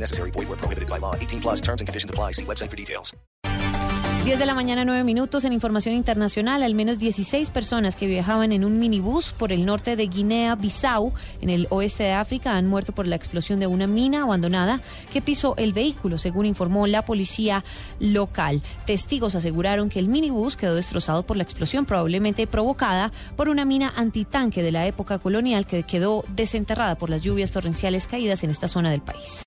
Necessary. Void where prohibited by law. 18 plus terms and conditions apply. See website for details. 10 de la mañana, 9 minutos. En información internacional, al menos 16 personas que viajaban en un minibús por el norte de Guinea-Bissau, en el oeste de África, han muerto por la explosión de una mina abandonada que pisó el vehículo, según informó la policía local. Testigos aseguraron que el minibús quedó destrozado por la explosión, probablemente provocada por una mina antitanque de la época colonial que quedó desenterrada por las lluvias torrenciales caídas en esta zona del país.